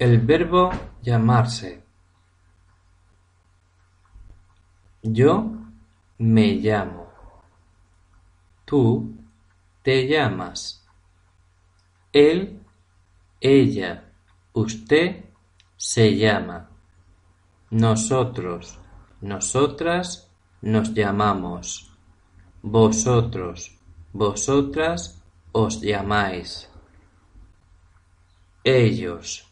el verbo llamarse. Yo me llamo. Tú te llamas. Él, ella, usted se llama. Nosotros, nosotras nos llamamos. Vosotros, vosotras os llamáis. Ellos,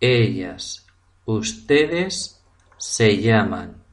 ellas, ustedes se llaman.